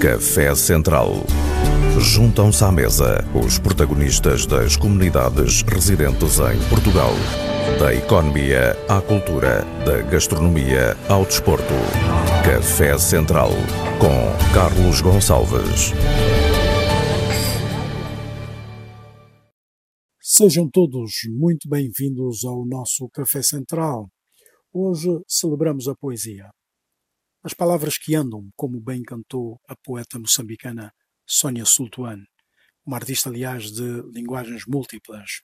Café Central. Juntam-se à mesa os protagonistas das comunidades residentes em Portugal. Da economia à cultura, da gastronomia ao desporto. Café Central com Carlos Gonçalves. Sejam todos muito bem-vindos ao nosso Café Central. Hoje celebramos a poesia. As palavras que andam, como bem cantou a poeta moçambicana Sônia Sultuan, uma artista, aliás, de linguagens múltiplas.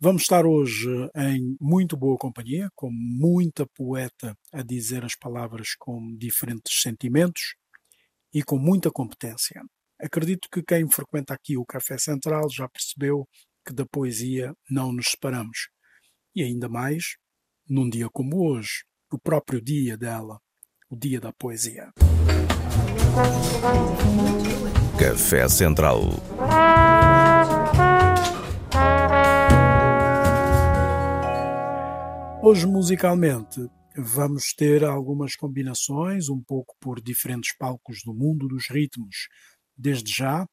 Vamos estar hoje em muito boa companhia, com muita poeta a dizer as palavras com diferentes sentimentos e com muita competência. Acredito que quem frequenta aqui o Café Central já percebeu que da poesia não nos separamos. E ainda mais num dia como hoje, o próprio dia dela, o Dia da Poesia. Café Central. Hoje, musicalmente, vamos ter algumas combinações, um pouco por diferentes palcos do mundo dos ritmos. Desde já,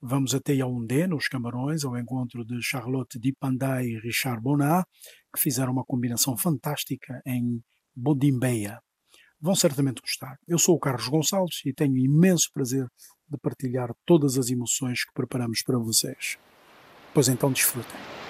vamos até Yaoundé, nos Camarões, ao encontro de Charlotte Dipandai e Richard Bonnat, que fizeram uma combinação fantástica em Bodimbeia vão certamente gostar. Eu sou o Carlos Gonçalves e tenho imenso prazer de partilhar todas as emoções que preparamos para vocês. Pois então desfrutem.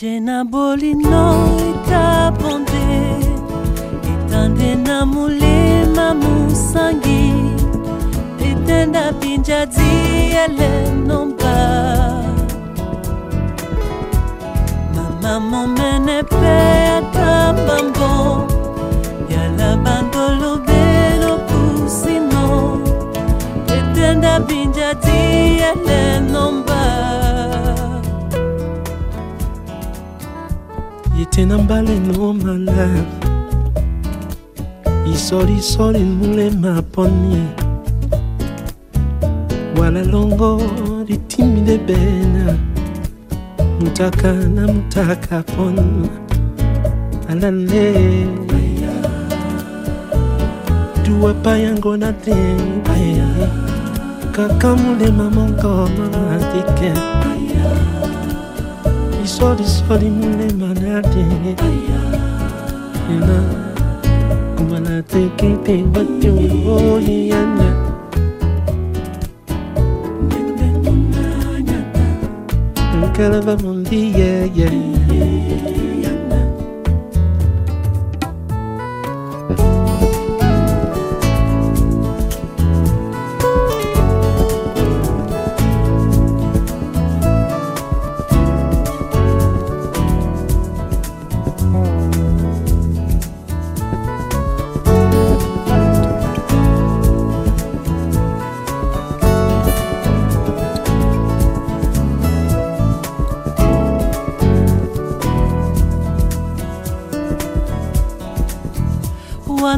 Na bolino etaponde etande na molema mosangi etenda pinjadi elenomba mama momene pe atambambo yala bandolo beno kusino etenda pinjadi elenomba tena mbale no mala. Isolisoli mulema poni wala longo litimile bena. Mutaka na mutaka pon. Alale. Duwa payango na ten kaka mulema mongo mama tike soli soli mulemana te Yana kumana te ke te watu o yana Kalava mundi yeah yeah.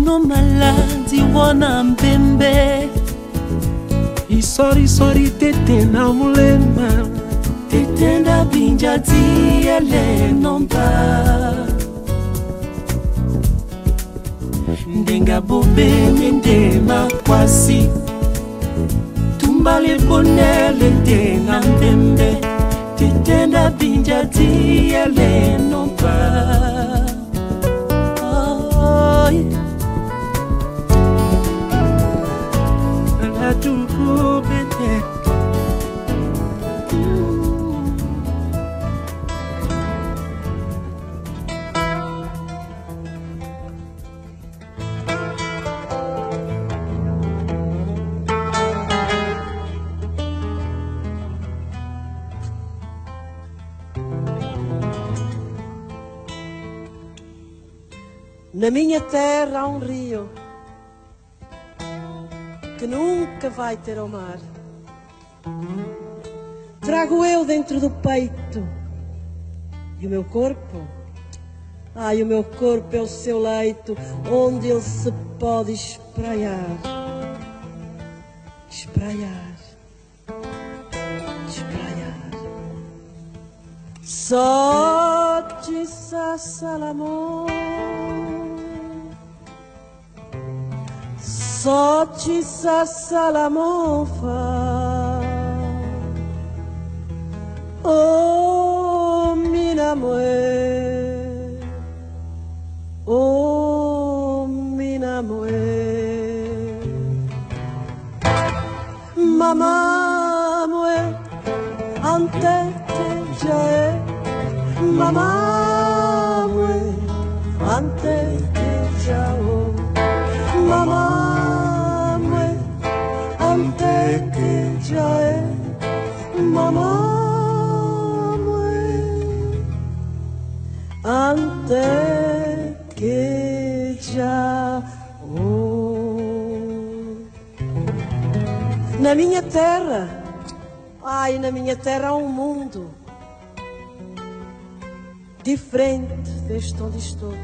Wano maladi wana mbembe isori sori tete na mulema tetenda binja diele nomba ndenga bobenge nde makwasi tumbale bonele nde na mbembe tetenda binja diele nomba minha terra há um rio que nunca vai ter ao mar. Trago eu dentro do peito e o meu corpo. Ai, o meu corpo é o seu leito onde ele se pode espraiar. Espraiar. Espraiar. Só te salamon. Só te salamon fa. Oh, mina mue. Oh, mina mue. Mamma mue. Ante te jae. Mamma Já Na minha terra, ai, na minha terra há um mundo diferente deste onde estou.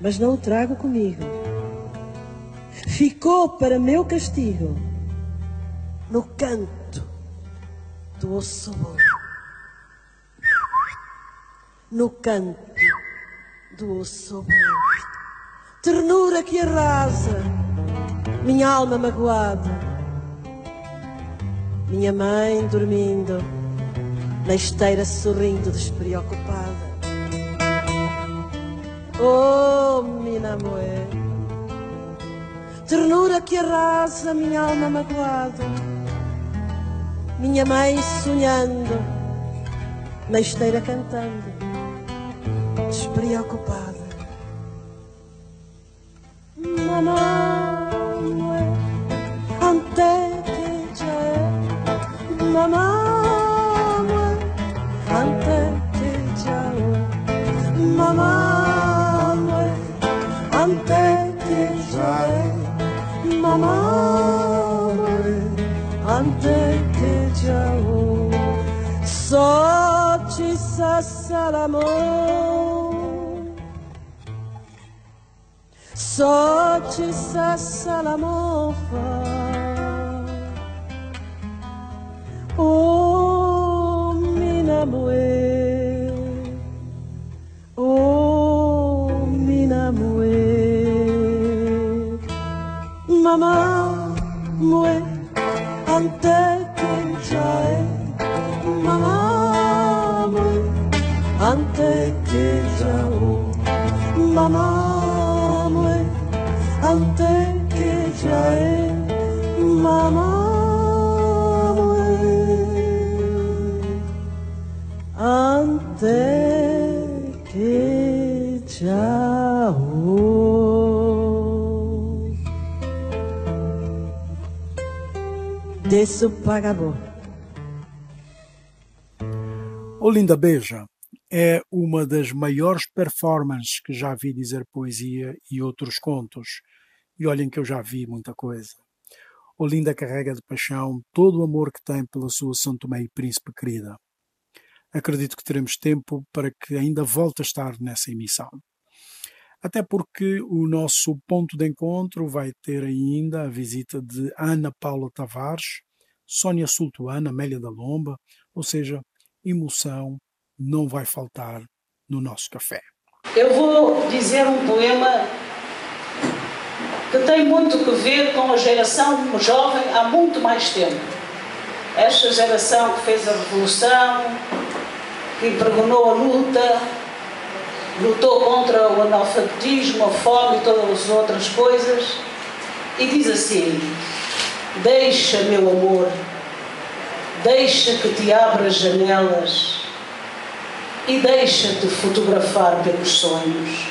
Mas não o trago comigo. Ficou para meu castigo no canto do ossobor. No canto do ossobor. Ternura que arrasa minha alma magoada. Minha mãe dormindo na esteira sorrindo despreocupada. Oh, mina moé, ternura que arrasa minha alma magoada. Minha mãe sonhando na esteira cantando, despreocupada. Mamãe, ante que já é, mamãe, ante que já é, mamãe, ante que já é, mamãe, ante que já é, só te salamon. Só te salamon Oh, mina mue. Oh, mina mue. Ante que jao. Desço pagabor. Olinda Beja é uma das maiores performances que já vi dizer poesia e outros contos. E olhem que eu já vi muita coisa. Olinda carrega de paixão todo o amor que tem pela sua São Tomé e Príncipe querida. Acredito que teremos tempo para que ainda volte a estar nessa emissão. Até porque o nosso ponto de encontro vai ter ainda a visita de Ana Paula Tavares, Sônia Sultuana, Amélia da Lomba, ou seja, emoção não vai faltar no nosso café. Eu vou dizer um poema que tem muito que ver com a geração jovem há muito mais tempo. Esta geração que fez a revolução, que impregonou a luta, lutou contra o analfabetismo, a fome e todas as outras coisas, e diz assim: Deixa, meu amor, deixa que te abra as janelas e deixa-te fotografar pelos sonhos.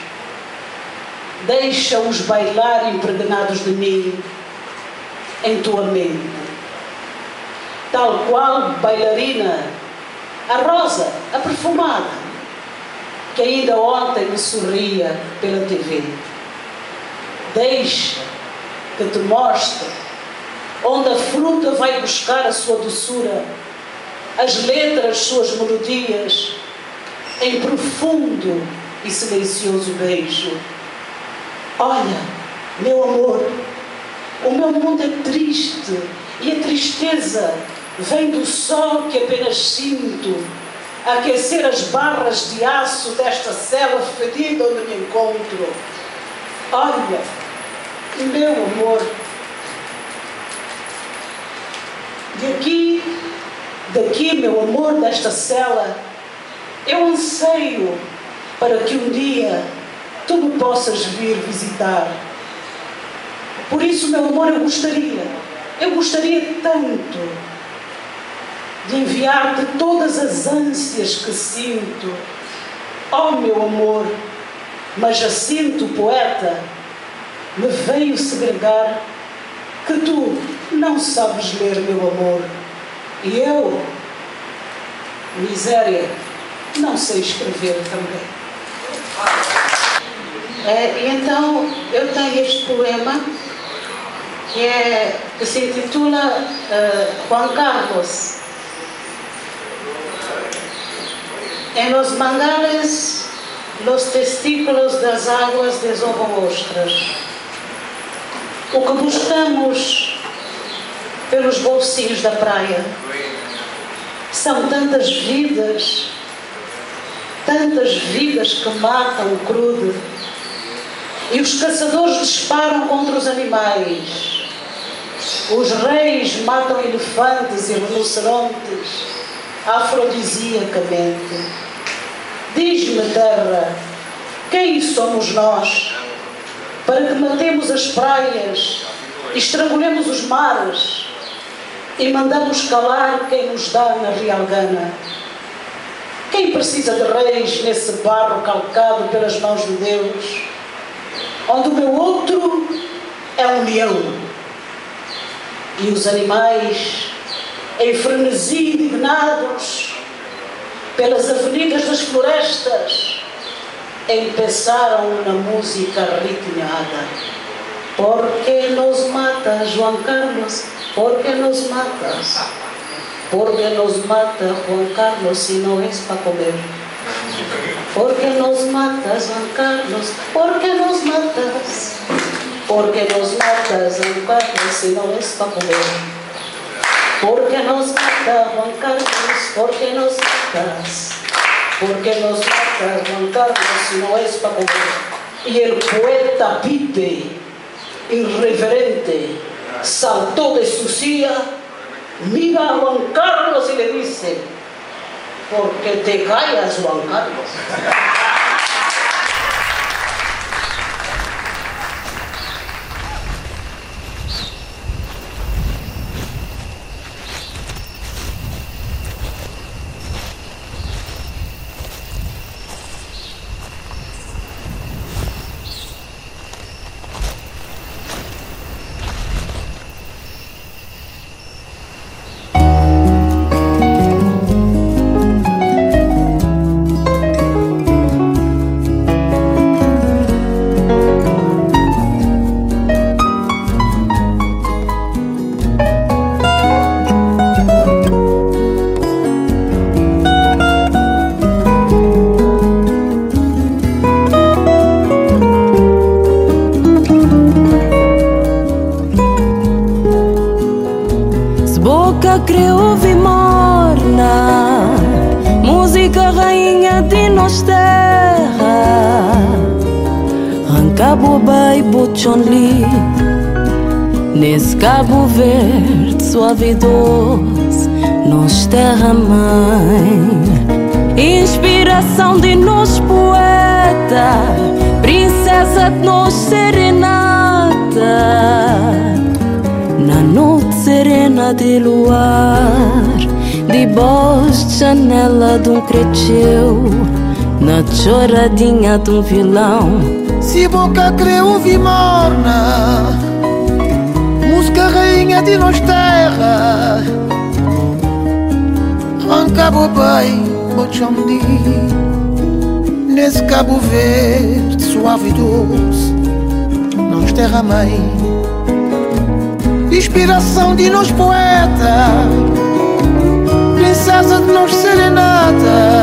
Deixa-os bailar impregnados de mim em tua mente. Tal qual bailarina, a rosa, a perfumada, que ainda ontem me sorria pela TV. Deixa que te mostre onde a fruta vai buscar a sua doçura, as letras, suas melodias em profundo e silencioso beijo. Olha, meu amor, o meu mundo é triste e a tristeza vem do sol que apenas sinto aquecer as barras de aço desta cela fedida onde me encontro. Olha, meu amor, daqui, daqui, meu amor, desta cela, eu anseio para que um dia tu me possas vir visitar. Por isso, meu amor, eu gostaria, eu gostaria tanto de enviar-te todas as ânsias que sinto. Oh, meu amor, mas Jacinto, poeta, me veio segregar que tu não sabes ler, meu amor. E eu, miséria, não sei escrever também. É, então, eu tenho este poema que, é, que se intitula uh, Juan Carlos. En los mangales, los testículos das águas desovam ostras. O que buscamos pelos bolsinhos da praia são tantas vidas tantas vidas que matam o crudo. E os caçadores disparam contra os animais. Os reis matam elefantes e rinocerontes afrodisiacamente. Diz-me, terra, quem somos nós para que matemos as praias, estrangulemos os mares e mandamos calar quem nos dá na real gana? Quem precisa de reis nesse barro calcado pelas mãos de Deus, onde o meu outro é um leão e os animais, em frenesi indignados pelas avenidas das florestas, empeçaram na música ritmada. Por que nos matas, João Carlos? Por que nos matas? Porque nos mata Juan Carlos si no es para comer. Porque nos matas Juan Carlos, porque nos matas. Porque nos matas Juan Carlos si no es para comer. Porque nos mata Juan Carlos, porque nos matas. Porque nos matas Juan Carlos si no es para comer. Y el poeta Pipe, irreverente, saltó de su silla mira a Juan Carlos y le dice, porque te callas, Juan Carlos. Bochonli Nesse Cabo Verde suave e doce Nos terra mãe. Inspiração de nos poeta Princesa de nos serenata. Na noite serena de luar De voz de janela de um creteu Na choradinha de um vilão. Se boca crê ouvir morna Música rainha de nos terra. Arrancava bem Moçambi Nesse Cabo Verde suave e doce Nos terra mãe. Inspiração de nós poeta Princesa de nós serenata. Na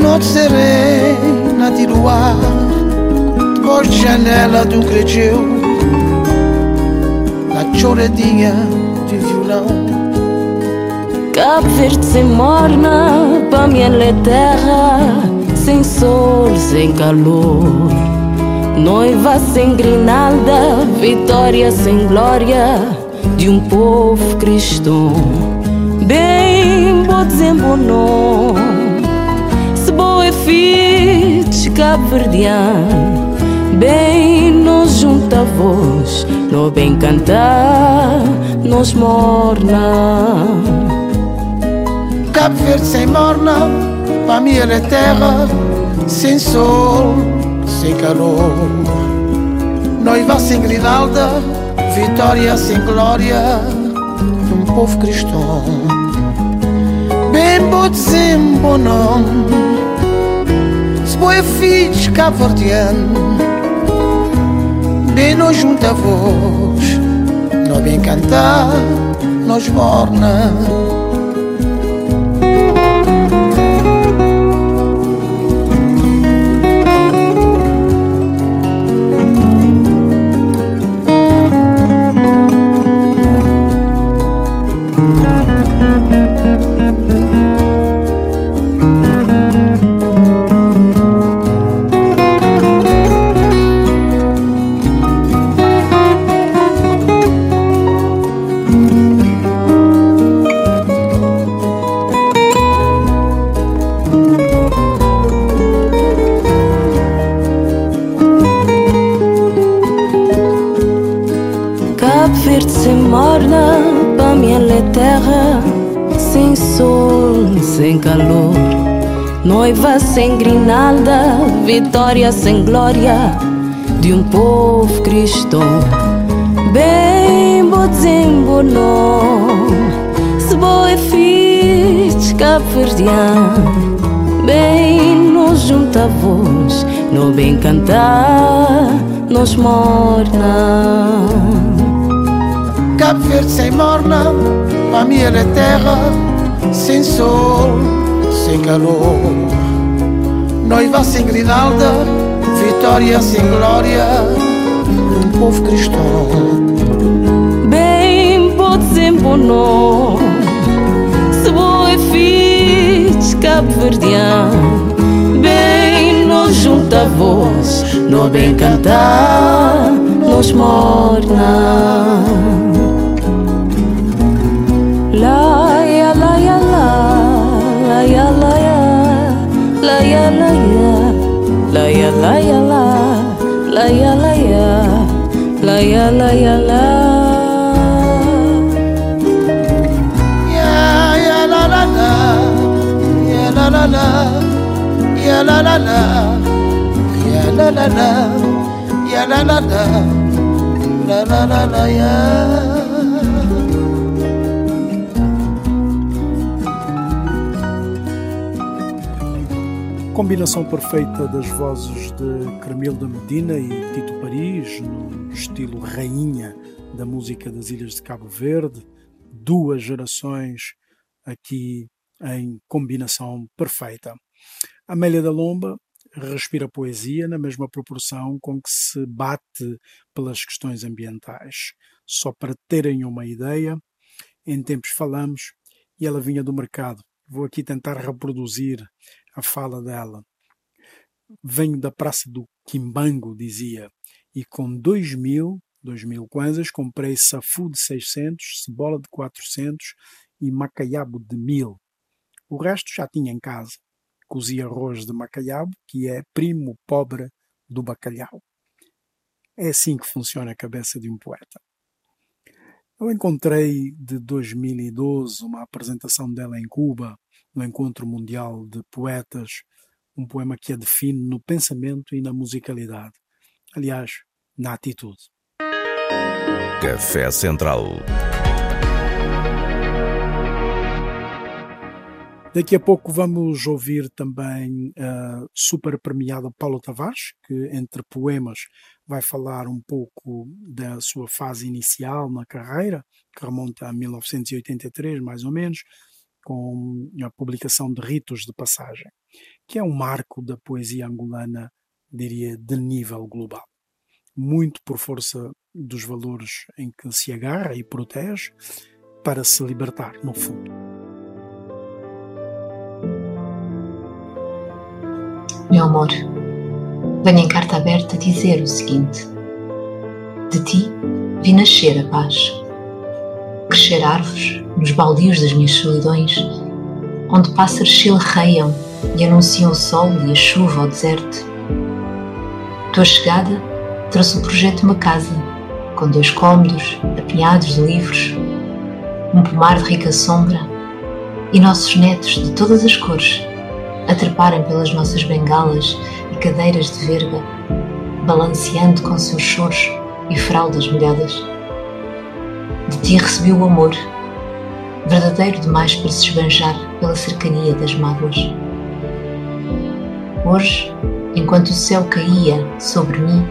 noite serena de luar de janela do creteu Na choradinha de violão Cabo Verde sem morna, para minha é terra, sem sol, sem calor. Noiva sem grinalda, vitória sem glória de um povo cristão. Bem, vou dizer bom se boa é filho de Cabo Verdeano. Bem, nos junta voz, no bem cantar, nos morna. Cabo Verde sem morna, para mim é terra, sem sol, sem calor. Noiva sem grinalda, vitória sem glória, de um povo cristão. Bem botzim bom nome, se boi filhos cabo-verdiano, bem nos junta voz, não bem cantar, nos morna. Sem grinalda, vitória sem glória de um povo cristão. Bem bozimbo no, se boa fiz cabo-verdiano, bem nos junta voz, no bem cantar, nos morna. Cabo Verde sem morna, para mim é terra sem sol, sem calor noiva sem grinalda, vitória sem glória, um povo cristão. Bem pode sempre não, se boa é fiz cabo-verdiano, bem nos junta voz, no bem cantar, nos morna. La ya la la ya la ya la ya la ya la ya ya la la la ya la la la ya la la la ya la la la ya la la la la la la la ya combinação perfeita das vozes de Carmelo Medina e Tito Paris, no estilo rainha da música das Ilhas de Cabo Verde, duas gerações aqui em combinação perfeita. Amélia da Lomba respira poesia na mesma proporção com que se bate pelas questões ambientais. Só para terem uma ideia, em tempos falamos e ela vinha do mercado. Vou aqui tentar reproduzir a fala dela. venho da Praça do Quimbango, dizia, e com dois mil, dois mil kwanzas comprei safu de 600, cebola de 400 e macaiabo de mil. O resto já tinha em casa. Cozi arroz de macaiabo, que é primo pobre do bacalhau. É assim que funciona a cabeça de um poeta. Eu encontrei de 2012 uma apresentação dela em Cuba, no Encontro Mundial de Poetas, um poema que a define no pensamento e na musicalidade. Aliás, na atitude. Café Central. Daqui a pouco vamos ouvir também a super premiada Paulo Tavares, que entre poemas vai falar um pouco da sua fase inicial na carreira, que remonta a 1983, mais ou menos, com a publicação de Ritos de Passagem, que é um marco da poesia angolana, diria, de nível global. Muito por força dos valores em que se agarra e protege para se libertar, no fundo. Meu amor, venho em carta aberta dizer o seguinte: De ti vi nascer a paz, crescer árvores nos baldios das minhas solidões, onde pássaros se arreiam e anunciam o sol e a chuva ao deserto. Tua chegada trouxe o projeto de uma casa, com dois cômodos, apinhados de livros, um pomar de rica sombra e nossos netos de todas as cores a treparem pelas nossas bengalas cadeiras de verga, balanceando com seus choros e fraldas molhadas. De ti recebi o amor, verdadeiro demais para se esbanjar pela cercania das mágoas. Hoje, enquanto o céu caía sobre mim,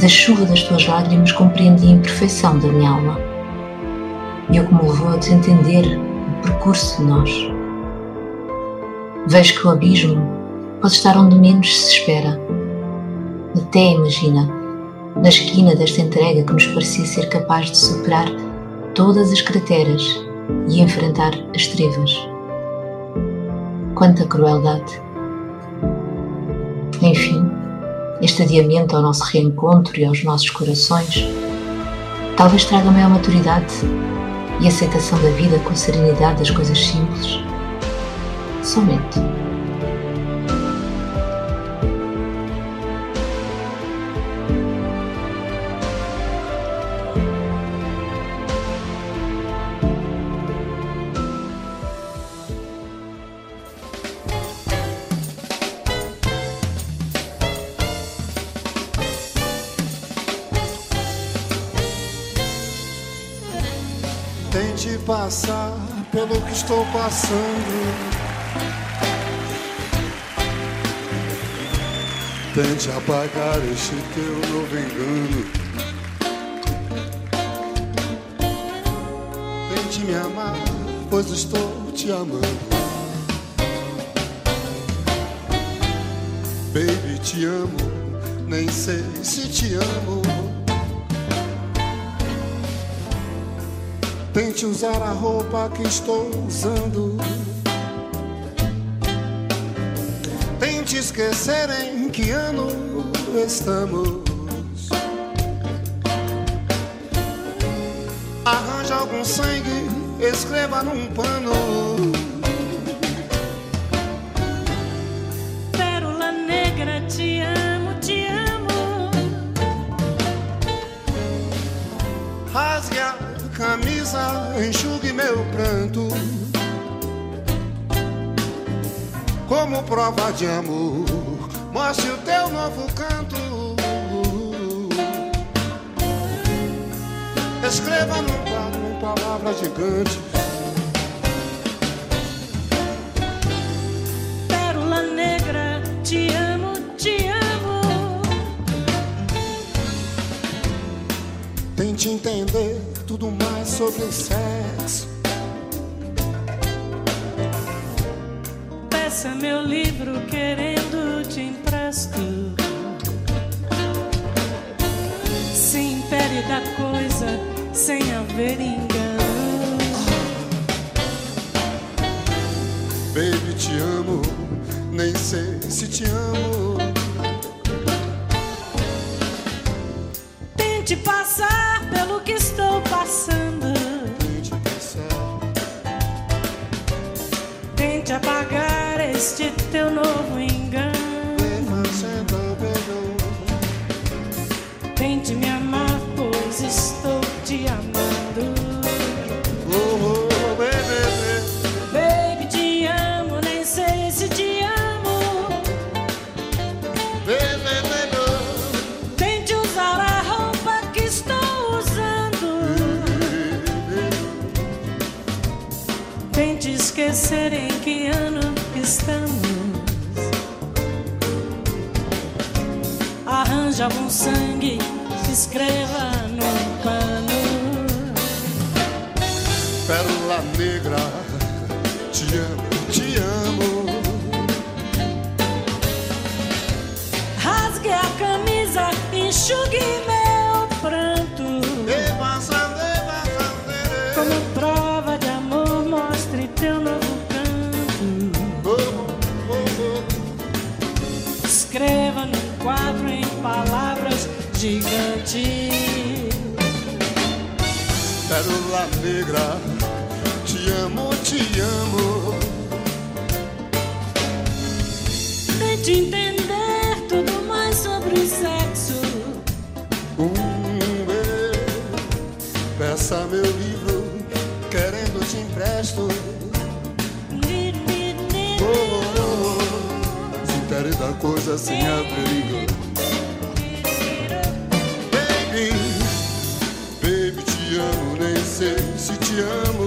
da chuva das tuas lágrimas compreendi a imperfeição da minha alma e o que me levou a desentender o percurso de nós. Vejo que o abismo pode estar onde menos se espera. Até imagina, na esquina desta entrega que nos parecia ser capaz de superar todas as crateras e enfrentar as trevas. Quanta crueldade! Enfim, este adiamento ao nosso reencontro e aos nossos corações talvez traga maior maturidade e aceitação da vida com serenidade das coisas simples somente. Passando Tente apagar este teu novo engano. Tente me amar, pois estou te amando. Baby, te amo, nem sei se te amo. Tente usar a roupa que estou usando. Tente esquecer em que ano estamos. Arranja algum sangue, escreva num pano. Camisa, enxugue meu pranto. Como prova de amor, mostre o teu novo canto. Escreva num quadro palavras gigantes. Mais sobre este teu novo Arranja algum sangue, se escreva gigantes. Pérola negra, te amo, te amo. Tente entender tudo mais sobre sexo. Um beijo, peça meu livro, querendo te empresto. Oh, oh, oh, dar coisa sem abrigo. Sei se te amo.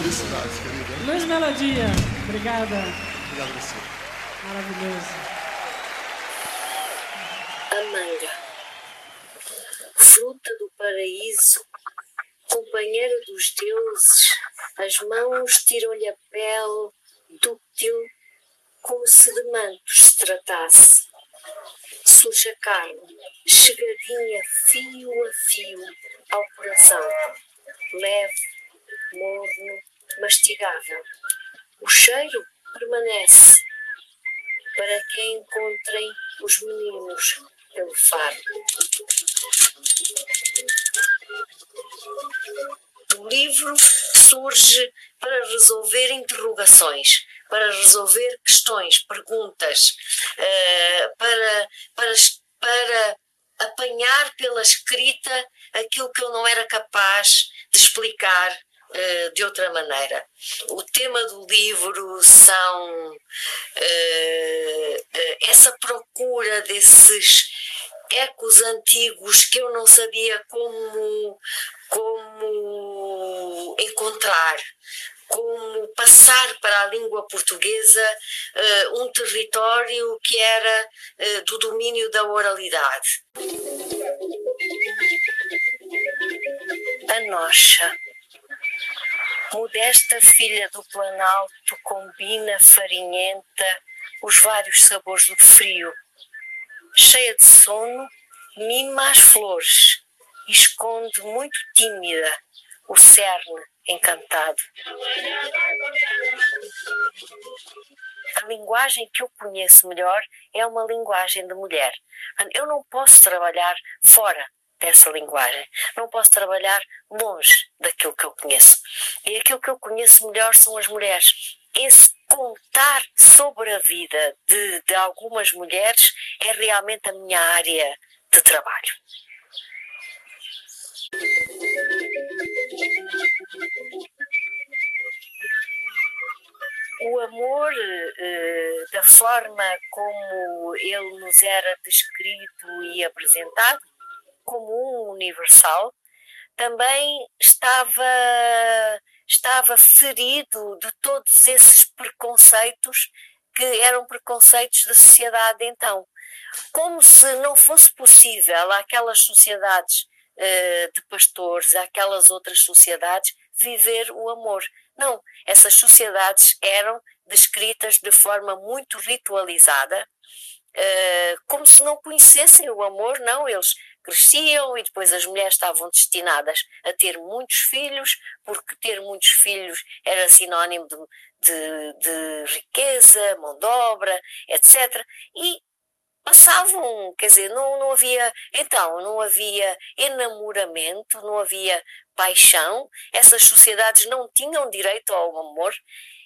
Felicidades, querida. Luiz Melodia, obrigada. Obrigado a você. Maravilhoso. A manga, fruta do paraíso, companheira dos deuses, as mãos tiram-lhe a pele dúctil, como se de mantos se tratasse. Surge a carne, chegadinha fio a fio ao coração, leve, morno, mastigável. O cheiro permanece, para que encontrem os meninos pelo faro. O livro surge para resolver interrogações, para resolver questões, perguntas, eh, para, para, para apanhar pela escrita aquilo que eu não era capaz de explicar eh, de outra maneira. O tema do livro são eh, essa procura desses ecos antigos que eu não sabia como, como encontrar, como passar para a língua portuguesa eh, um território que era eh, do domínio da oralidade. A nocha. Modesta filha do Planalto combina farinhenta os vários sabores do frio. cheia de sono, mima as flores esconde muito tímida o cerne encantado. A linguagem que eu conheço melhor é uma linguagem de mulher. Eu não posso trabalhar fora dessa linguagem. Não posso trabalhar longe daquilo que eu conheço. E aquilo que eu conheço melhor são as mulheres. Esse contar sobre a vida de, de algumas mulheres é realmente a minha área de trabalho. O amor, eh, da forma como ele nos era descrito e apresentado, como um universal, também estava, estava ferido de todos esses preconceitos que eram preconceitos da sociedade então. Como se não fosse possível aquelas sociedades uh, de pastores, aquelas outras sociedades, viver o amor. Não, essas sociedades eram descritas de forma muito ritualizada, uh, como se não conhecessem o amor, não, eles cresciam e depois as mulheres estavam destinadas a ter muitos filhos, porque ter muitos filhos era sinónimo de, de, de riqueza, mão de obra, etc. E passavam, quer dizer, não, não havia, então, não havia enamoramento, não havia paixão, essas sociedades não tinham direito ao amor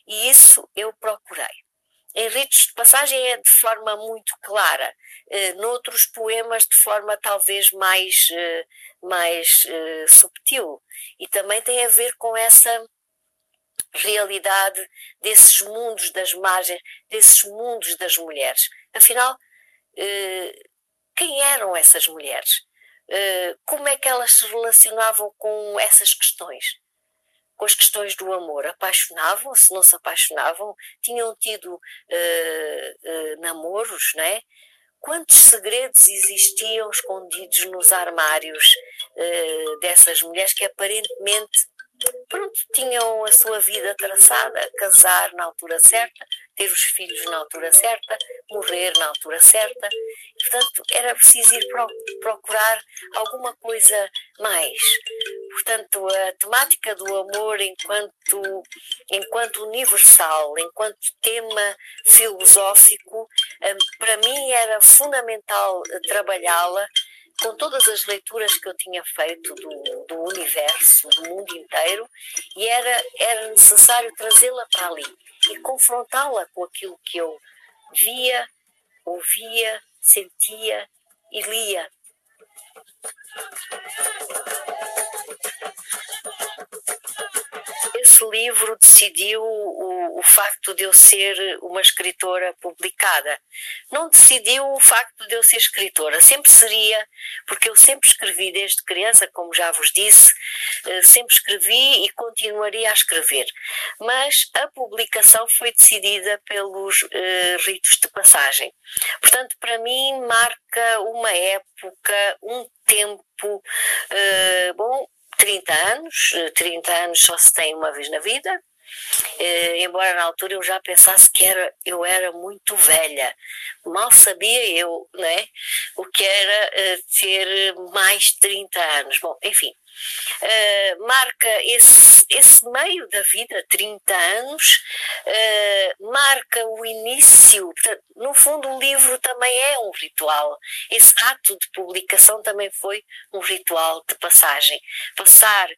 e isso eu procurei. Em ritos de passagem é de forma muito clara, eh, noutros poemas de forma talvez mais, eh, mais eh, subtil. E também tem a ver com essa realidade desses mundos das margens, desses mundos das mulheres. Afinal, eh, quem eram essas mulheres? Eh, como é que elas se relacionavam com essas questões? Com as questões do amor. Apaixonavam-se, não se apaixonavam, tinham tido uh, uh, namoros, não é? Quantos segredos existiam escondidos nos armários uh, dessas mulheres que aparentemente pronto, tinham a sua vida traçada, casar na altura certa, ter os filhos na altura certa, morrer na altura certa. Portanto, era preciso ir procurar alguma coisa mais. Portanto, a temática do amor enquanto, enquanto universal, enquanto tema filosófico, eh, para mim era fundamental trabalhá-la com todas as leituras que eu tinha feito do, do universo, do mundo inteiro, e era, era necessário trazê-la para ali e confrontá-la com aquilo que eu via, ouvia, sentia e lia. esse livro decidiu o, facto de eu ser uma escritora publicada. Não decidiu o facto de eu ser escritora, sempre seria, porque eu sempre escrevi desde criança, como já vos disse, eh, sempre escrevi e continuaria a escrever. Mas a publicação foi decidida pelos uh, ritos de passagem. Portanto, para mim, marca uma época, um tempo, uh, bom, 30 anos, 30 anos só se tem uma vez na vida, eh, embora na altura eu já pensasse que era, eu era muito velha. Mal sabia eu né, o que era eh, ter mais de 30 anos. Bom, enfim, uh, marca esse, esse meio da vida, 30 anos, uh, marca o início. No fundo, o livro também é um ritual. Esse ato de publicação também foi um ritual de passagem. Passar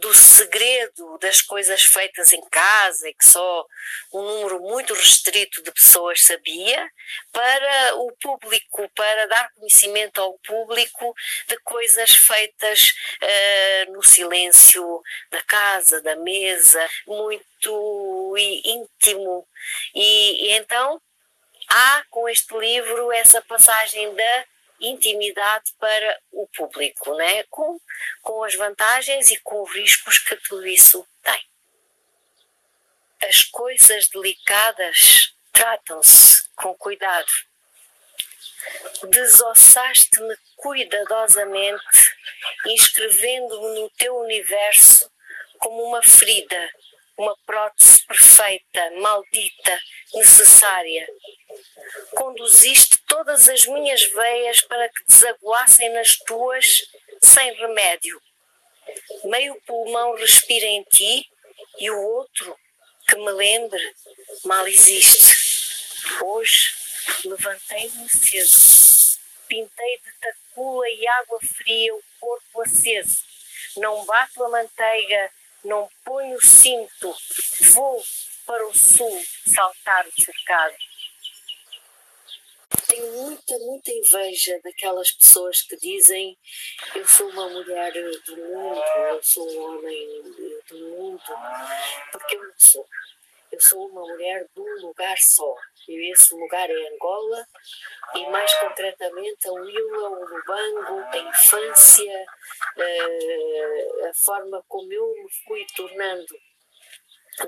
do segredo das coisas feitas em casa e que só um número muito restrito de pessoas sabia, para o público, para dar conhecimento ao público de coisas feitas uh, no silêncio da casa, da mesa, muito íntimo. E, e então há com este livro essa passagem da intimidade para o público, né? com, com as vantagens e com os riscos que tudo isso tem. As coisas delicadas tratam-se com cuidado. Desossaste-me cuidadosamente, inscrevendo-me no teu universo como uma ferida, uma prótese perfeita, maldita, necessária. conduziste todas as minhas veias para que desaguassem nas tuas sem remédio. Meio pulmão respira em ti e o outro, que me lembre, mal existe. Hoje levantei-me cedo, pintei de tacula e água fria o corpo aceso. Não bato a manteiga, não ponho o cinto, vou para o sul saltar o cercado. Tenho muita, muita inveja daquelas pessoas que dizem eu sou uma mulher do mundo, eu sou um homem do mundo, porque eu não sou. Eu sou uma mulher de um lugar só. E esse lugar é Angola e mais concretamente a Willa, o Lubango, a infância, eh, a forma como eu me fui tornando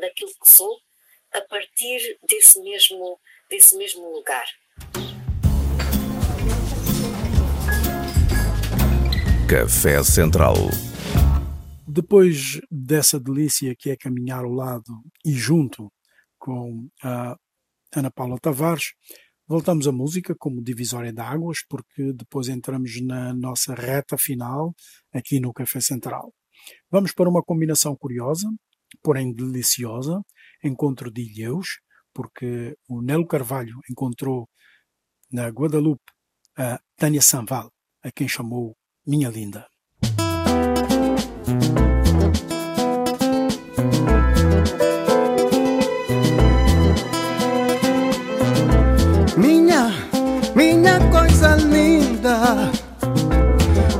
daquilo que sou a partir desse mesmo, desse mesmo lugar. Café Central. Depois dessa delícia que é caminhar ao lado e junto com a Ana Paula Tavares, voltamos à música como divisória de águas, porque depois entramos na nossa reta final aqui no Café Central. Vamos para uma combinação curiosa, porém deliciosa, encontro de ilhéus, porque o Nelo Carvalho encontrou na Guadalupe a Tânia Sanval, a quem chamou Minha Linda. Minha, minha coisa linda,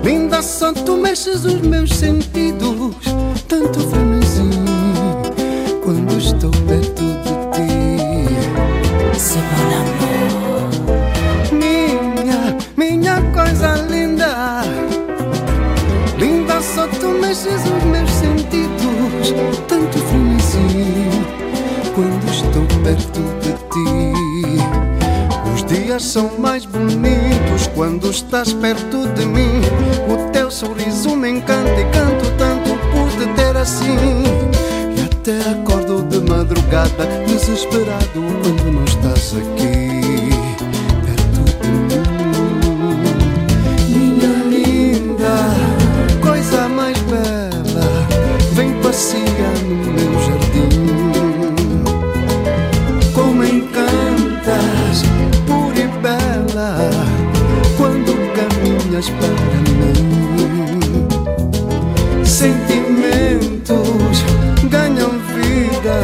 linda tu mexes os meus sentidos, tanto dias são mais bonitos quando estás perto de mim. O teu sorriso me encanta e canto tanto por te ter assim. E até acordo de madrugada, desesperado quando não estás aqui. Caminhas para mim. Sentimentos ganham vida,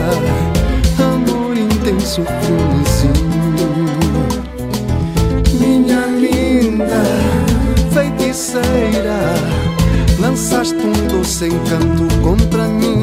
amor intenso frenesim. Minha linda feiticeira, lançaste um doce encanto contra mim.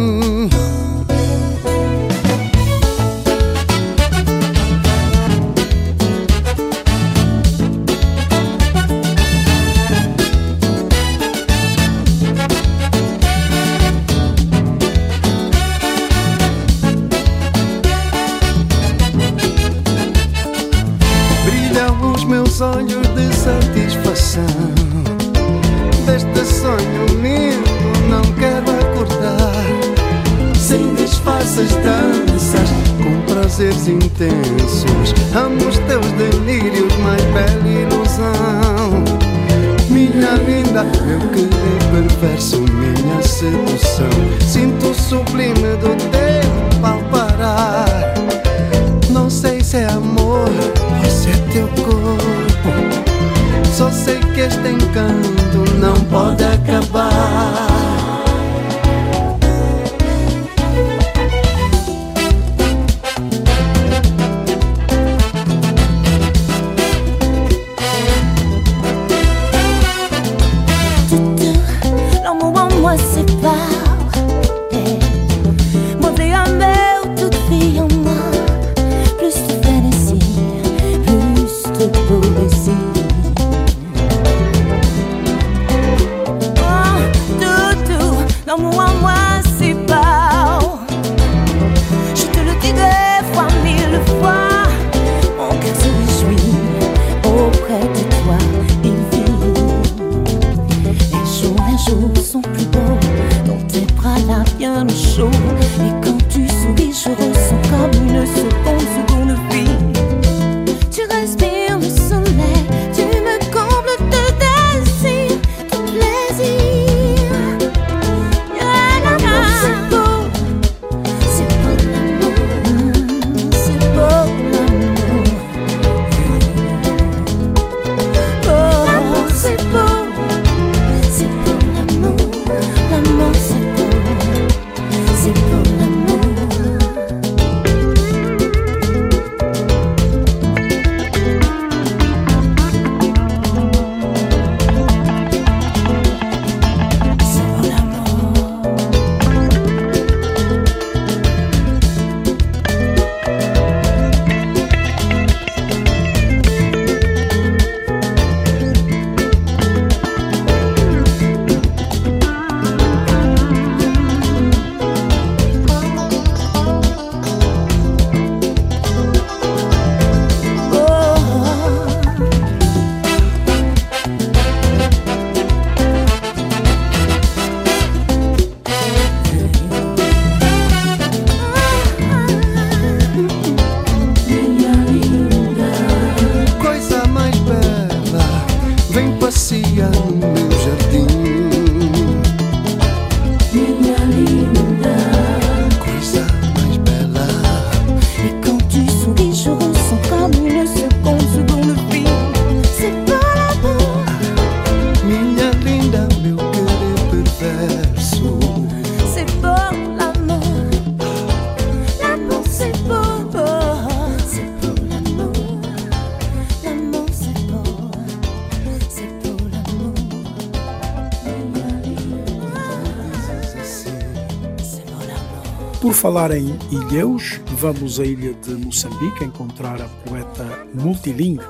Falar em ilhéus, vamos à ilha de Moçambique encontrar a poeta multilingue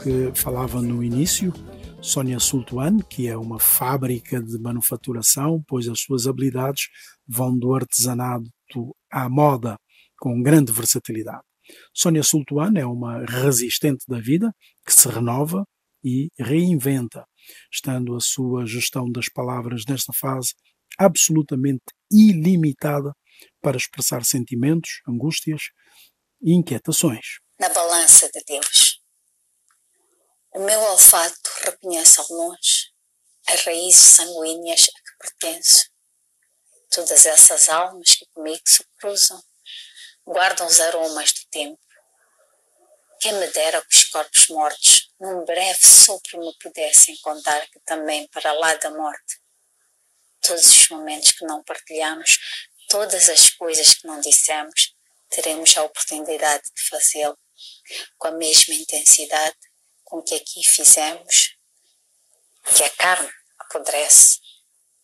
que falava no início, Sônia Sultuan, que é uma fábrica de manufaturação, pois as suas habilidades vão do artesanato à moda, com grande versatilidade. Sônia Sultuan é uma resistente da vida que se renova e reinventa, estando a sua gestão das palavras nesta fase absolutamente ilimitada para expressar sentimentos, angústias e inquietações. Na balança de Deus. O meu olfato reconhece ao longe as raízes sanguíneas a que pertenço. Todas essas almas que comigo se cruzam guardam os aromas do tempo. Quem me dera que os corpos mortos, num breve sopro, me pudessem contar que também para lá da morte, todos os momentos que não partilhamos, todas as coisas que não dissemos, teremos a oportunidade de fazê-lo com a mesma intensidade com que aqui fizemos, que a carne apodrece,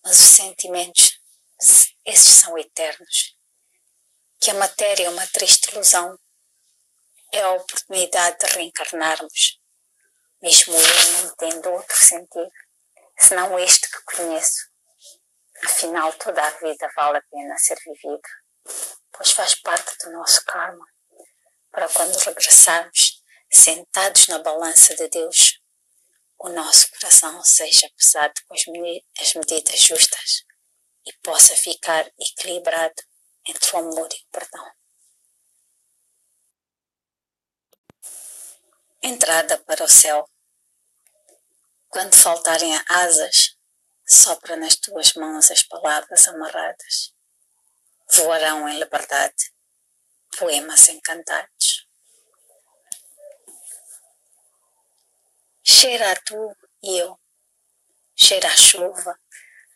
mas os sentimentos, esses são eternos. Que a matéria é uma triste ilusão, é a oportunidade de reencarnarmos, mesmo eu não tendo outro sentido, senão este que conheço. Afinal, toda a vida vale a pena ser vivida, pois faz parte do nosso karma, para quando regressarmos sentados na balança de Deus, o nosso coração seja pesado com as medidas justas e possa ficar equilibrado entre o amor e o perdão. Entrada para o céu. Quando faltarem asas, sopra nas tuas mãos as palavras amarradas. Voarão em liberdade, poemas encantados. Cheira a tu e eu. Cheira a chuva,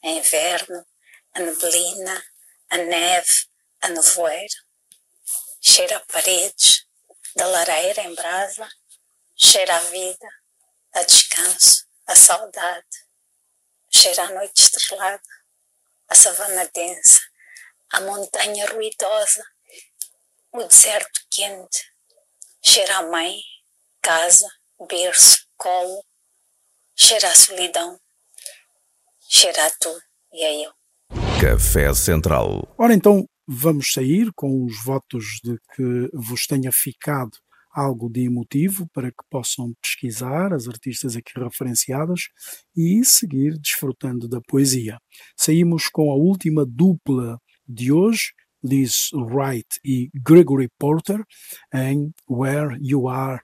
a inverno, a neblina, a neve, a nevoeiro. Cheira a paredes, da lareira em brasa. Cheira a vida, a descanso, a saudade. Cheira a noite estrelada, a savana densa, a montanha ruidosa, o deserto quente. Cheira a mãe, casa, berço, colo, cheira a solidão, cheira a tu e a eu. Café Central. Ora então, vamos sair com os votos de que vos tenha ficado algo de emotivo para que possam pesquisar as artistas aqui referenciadas e seguir desfrutando da poesia. Saímos com a última dupla de hoje, Liz Wright e Gregory Porter, em Where You Are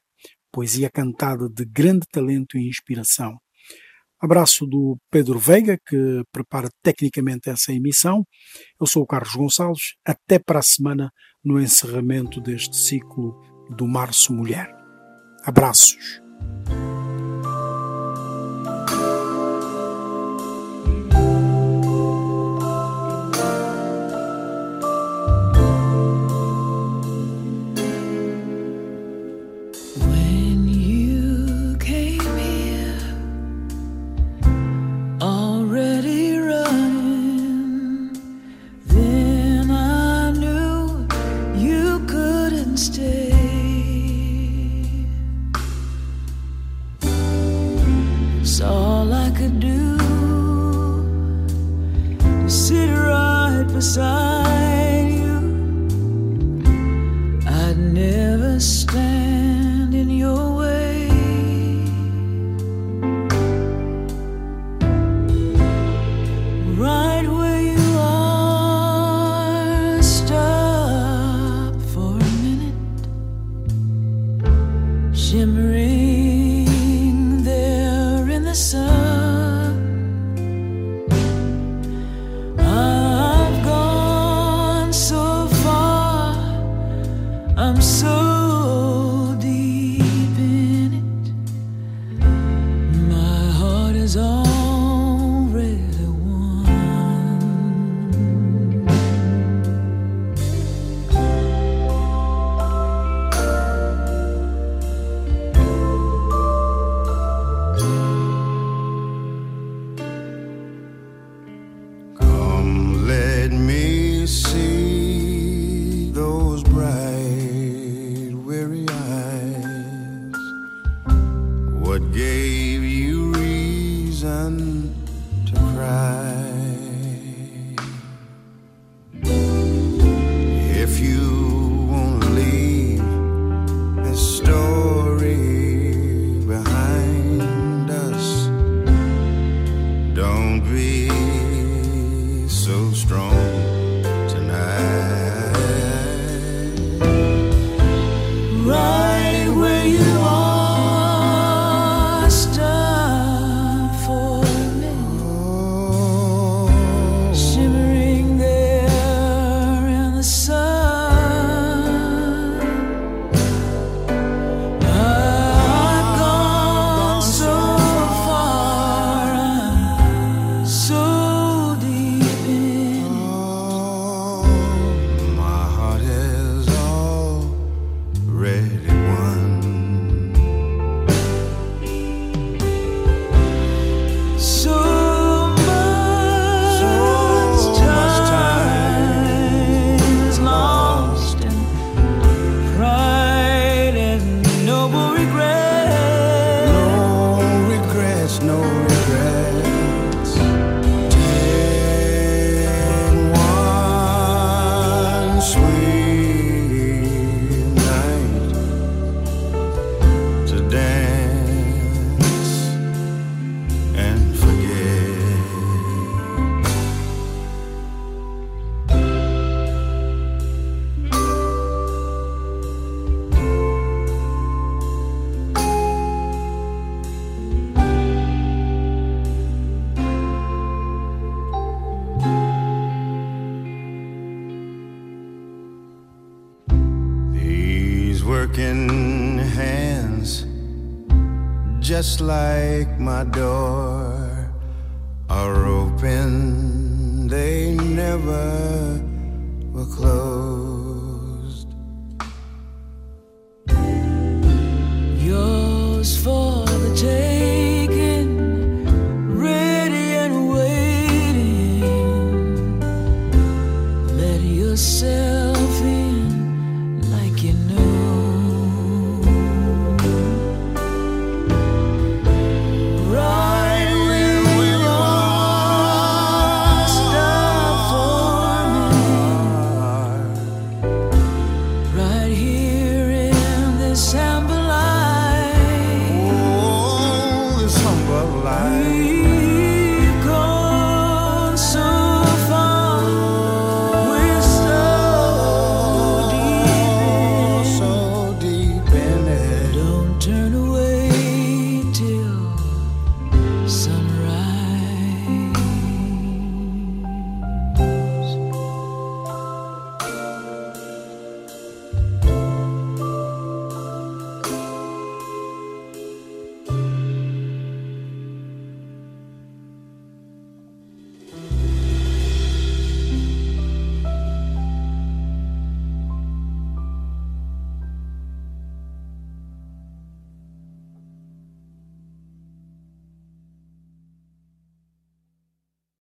poesia cantada de grande talento e inspiração. Abraço do Pedro Veiga, que prepara tecnicamente essa emissão. Eu sou o Carlos Gonçalves. Até para a semana, no encerramento deste ciclo do Março Mulher. Abraços. sun. Just like my door, are open. They never were closed. Yours for